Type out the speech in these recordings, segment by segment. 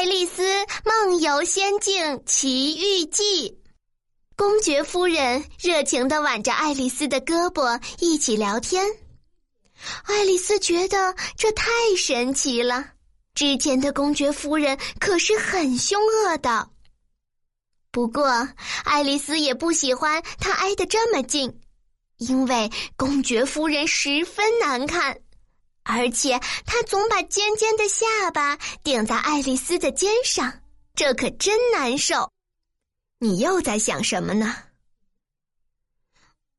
爱丽丝梦游仙境奇遇记》。公爵夫人热情的挽着爱丽丝的胳膊，一起聊天。爱丽丝觉得这太神奇了。之前的公爵夫人可是很凶恶的。不过，爱丽丝也不喜欢她挨得这么近，因为公爵夫人十分难看，而且他总把尖尖的下巴顶在爱丽丝的肩上，这可真难受。你又在想什么呢？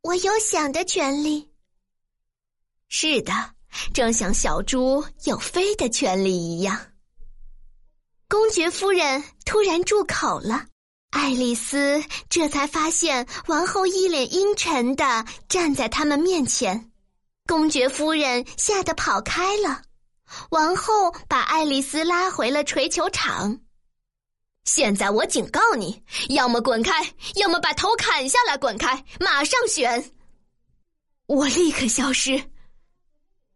我有想的权利。是的，正像小猪有飞的权利一样。公爵夫人突然住口了。爱丽丝这才发现王后一脸阴沉的站在他们面前，公爵夫人吓得跑开了。王后把爱丽丝拉回了锤球场。现在我警告你，要么滚开，要么把头砍下来。滚开，马上选。我立刻消失。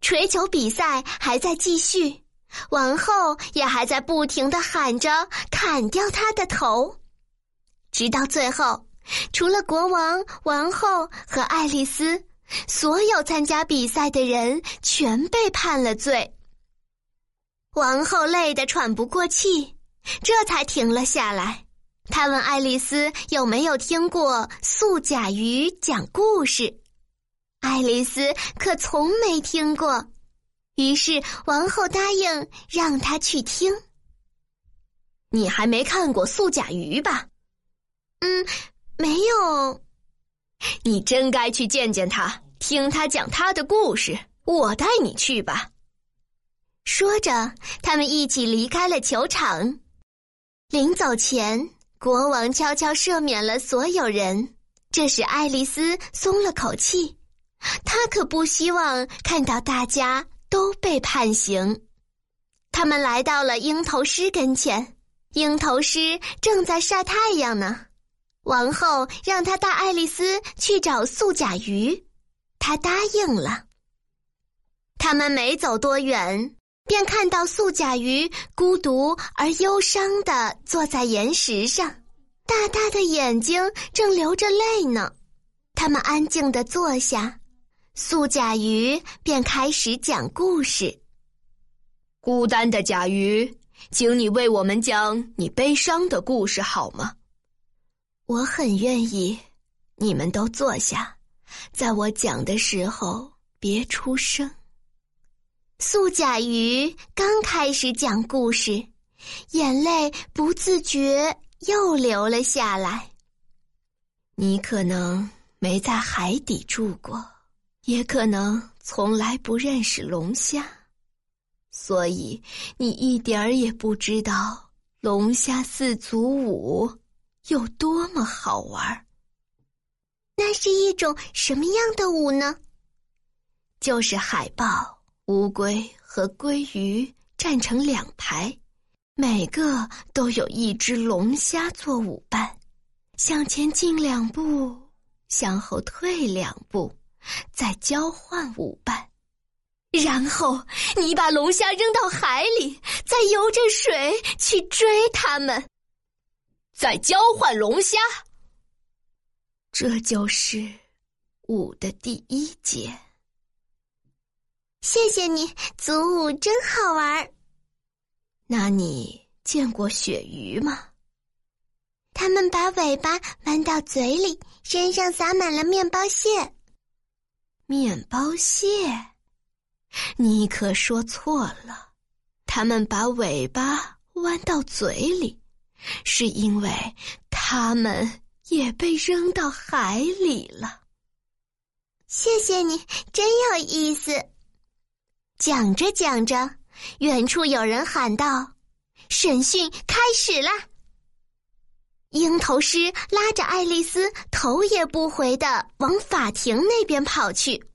锤球比赛还在继续，王后也还在不停的喊着砍掉他的头。直到最后，除了国王、王后和爱丽丝，所有参加比赛的人全被判了罪。王后累得喘不过气，这才停了下来。她问爱丽丝有没有听过素甲鱼讲故事，爱丽丝可从没听过。于是王后答应让她去听。你还没看过素甲鱼吧？嗯，没有。你真该去见见他，听他讲他的故事。我带你去吧。说着，他们一起离开了球场。临走前，国王悄悄赦免了所有人，这使爱丽丝松了口气。她可不希望看到大家都被判刑。他们来到了鹰头狮跟前，鹰头狮正在晒太阳呢。王后让他带爱丽丝去找素甲鱼，他答应了。他们没走多远，便看到素甲鱼孤独而忧伤的坐在岩石上，大大的眼睛正流着泪呢。他们安静的坐下，素甲鱼便开始讲故事。孤单的甲鱼，请你为我们讲你悲伤的故事好吗？我很愿意，你们都坐下，在我讲的时候别出声。素甲鱼刚开始讲故事，眼泪不自觉又流了下来。你可能没在海底住过，也可能从来不认识龙虾，所以你一点儿也不知道龙虾四足舞。有多么好玩！那是一种什么样的舞呢？就是海豹、乌龟和鲑鱼站成两排，每个都有一只龙虾做舞伴，向前进两步，向后退两步，再交换舞伴，然后你把龙虾扔到海里，再游着水去追它们。在交换龙虾，这就是舞的第一节。谢谢你，祖舞真好玩。那你见过鳕鱼吗？它们把尾巴弯到嘴里，身上撒满了面包屑。面包屑？你可说错了，它们把尾巴弯到嘴里。是因为他们也被扔到海里了。谢谢你，真有意思。讲着讲着，远处有人喊道：“审讯开始啦！”鹰头狮拉着爱丽丝，头也不回的往法庭那边跑去。